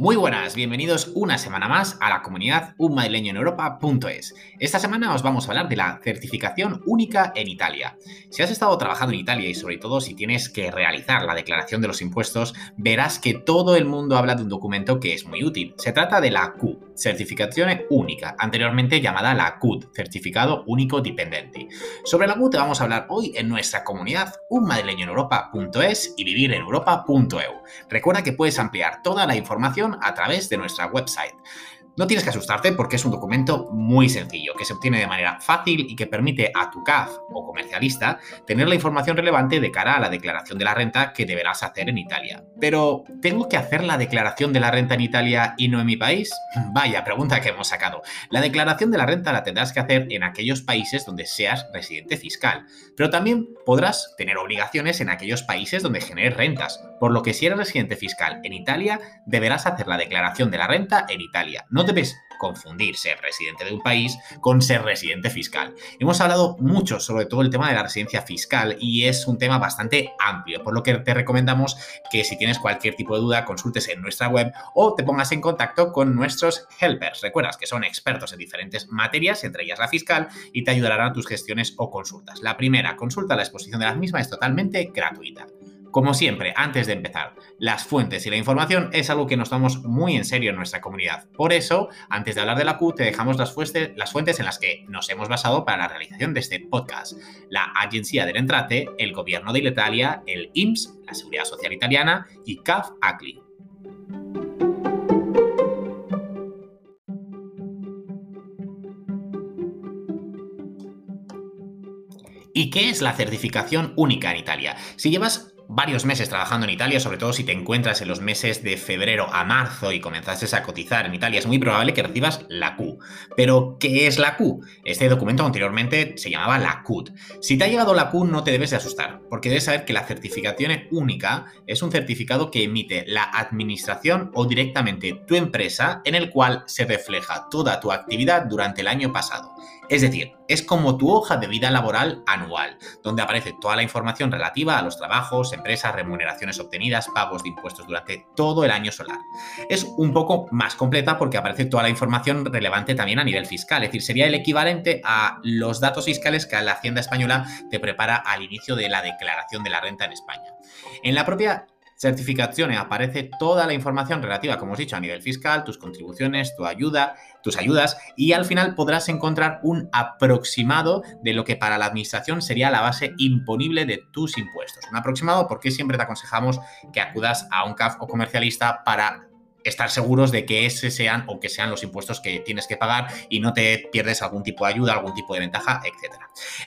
Muy buenas, bienvenidos una semana más a la comunidad unmadrileñoeneuropa.es. Esta semana os vamos a hablar de la certificación única en Italia. Si has estado trabajando en Italia y sobre todo si tienes que realizar la declaración de los impuestos, verás que todo el mundo habla de un documento que es muy útil. Se trata de la Q, Certificación Única, anteriormente llamada la CUD, Certificado Único Dipendente. Sobre la te vamos a hablar hoy en nuestra comunidad unmadrileñoeneuropa.es y vivireneuropa.eu. Recuerda que puedes ampliar toda la información a través de nuestra website. No tienes que asustarte porque es un documento muy sencillo, que se obtiene de manera fácil y que permite a tu CAF o comercialista tener la información relevante de cara a la declaración de la renta que deberás hacer en Italia. Pero, ¿tengo que hacer la declaración de la renta en Italia y no en mi país? Vaya pregunta que hemos sacado. La declaración de la renta la tendrás que hacer en aquellos países donde seas residente fiscal, pero también podrás tener obligaciones en aquellos países donde generes rentas, por lo que si eres residente fiscal en Italia, deberás hacer la declaración de la renta en Italia. No debes confundir ser residente de un país con ser residente fiscal. Hemos hablado mucho sobre todo el tema de la residencia fiscal y es un tema bastante amplio, por lo que te recomendamos que si tienes cualquier tipo de duda consultes en nuestra web o te pongas en contacto con nuestros helpers. Recuerdas que son expertos en diferentes materias, entre ellas la fiscal, y te ayudarán a tus gestiones o consultas. La primera consulta, la exposición de las mismas es totalmente gratuita. Como siempre, antes de empezar, las fuentes y la información es algo que nos tomamos muy en serio en nuestra comunidad. Por eso, antes de hablar de la Q, te dejamos las, fuentes, las fuentes en las que nos hemos basado para la realización de este podcast. La Agencia del Entrate, el Gobierno de Italia, el IMSS, la Seguridad Social Italiana y CAF ACLI. ¿Y qué es la certificación única en Italia? Si llevas varios meses trabajando en Italia, sobre todo si te encuentras en los meses de febrero a marzo y comenzaste a cotizar en Italia, es muy probable que recibas la Q. Pero, ¿qué es la Q? Este documento anteriormente se llamaba la CUT. Si te ha llegado la Q, no te debes de asustar, porque debes saber que la certificación única es un certificado que emite la administración o directamente tu empresa en el cual se refleja toda tu actividad durante el año pasado. Es decir, es como tu hoja de vida laboral anual, donde aparece toda la información relativa a los trabajos, empresas, remuneraciones obtenidas, pagos de impuestos durante todo el año solar. Es un poco más completa porque aparece toda la información relevante también a nivel fiscal, es decir, sería el equivalente a los datos fiscales que la Hacienda Española te prepara al inicio de la declaración de la renta en España. En la propia certificaciones aparece toda la información relativa, como os he dicho, a nivel fiscal, tus contribuciones, tu ayuda, tus ayudas y al final podrás encontrar un aproximado de lo que para la administración sería la base imponible de tus impuestos. Un aproximado porque siempre te aconsejamos que acudas a un CAF o comercialista para estar seguros de que ese sean o que sean los impuestos que tienes que pagar y no te pierdes algún tipo de ayuda, algún tipo de ventaja, etc.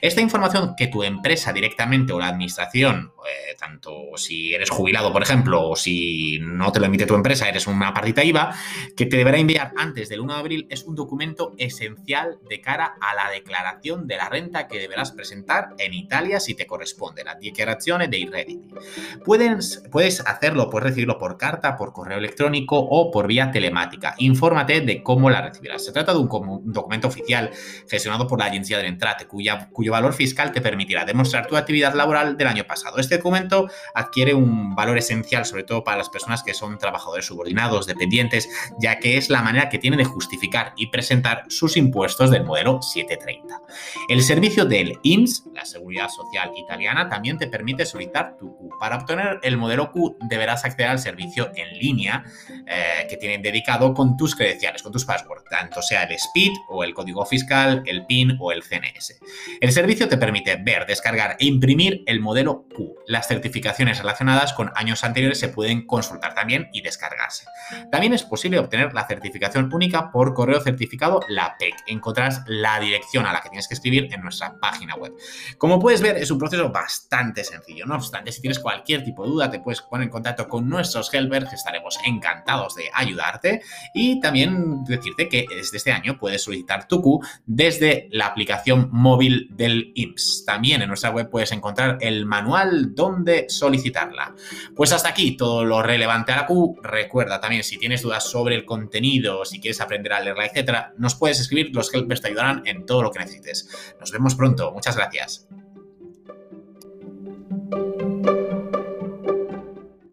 Esta información que tu empresa directamente o la administración, eh, tanto si eres jubilado, por ejemplo, o si no te lo emite tu empresa, eres una partita IVA, que te deberá enviar antes del 1 de abril, es un documento esencial de cara a la declaración de la renta que deberás presentar en Italia si te corresponde, la declaración de redditi. Puedes, puedes hacerlo, puedes recibirlo por carta, por correo electrónico o por vía telemática. Infórmate de cómo la recibirás. Se trata de un, documento oficial gestionado por la Agencia del Entrate, cuyo valor fiscal te permitirá demostrar tu actividad laboral del año pasado. Este documento adquiere un valor esencial, sobre todo para las personas que son trabajadores subordinados, dependientes, ya que es la manera que tiene de justificar y presentar sus impuestos del modelo 730. El servicio del INS, la Seguridad Social Italiana, también te permite solicitar tu Q. Para obtener el modelo Q deberás acceder al servicio en línea eh, que tienen dedicado con tus credenciales, con tus passwords, tanto sea el SPID o el código fiscal, el PIN o el CNS. El servicio te permite ver, descargar e imprimir el modelo Q. Las certificaciones relacionadas con años anteriores se pueden consultar también y descargarse. También es posible obtener la certificación única por correo certificado, la PEC. Encontrarás la dirección a la que tienes que escribir en nuestra página web. Como puedes ver, es un proceso bastante sencillo. No obstante, si tienes cualquier tipo de duda, te puedes poner en contacto con nuestros helpers, estaremos de ayudarte y también decirte que desde este año puedes solicitar tu Q desde la aplicación móvil del IMSS. También en nuestra web puedes encontrar el manual donde solicitarla. Pues hasta aquí todo lo relevante a la Q. Recuerda también si tienes dudas sobre el contenido, si quieres aprender a leerla, etcétera, nos puedes escribir, los helpers te ayudarán en todo lo que necesites. Nos vemos pronto. Muchas gracias.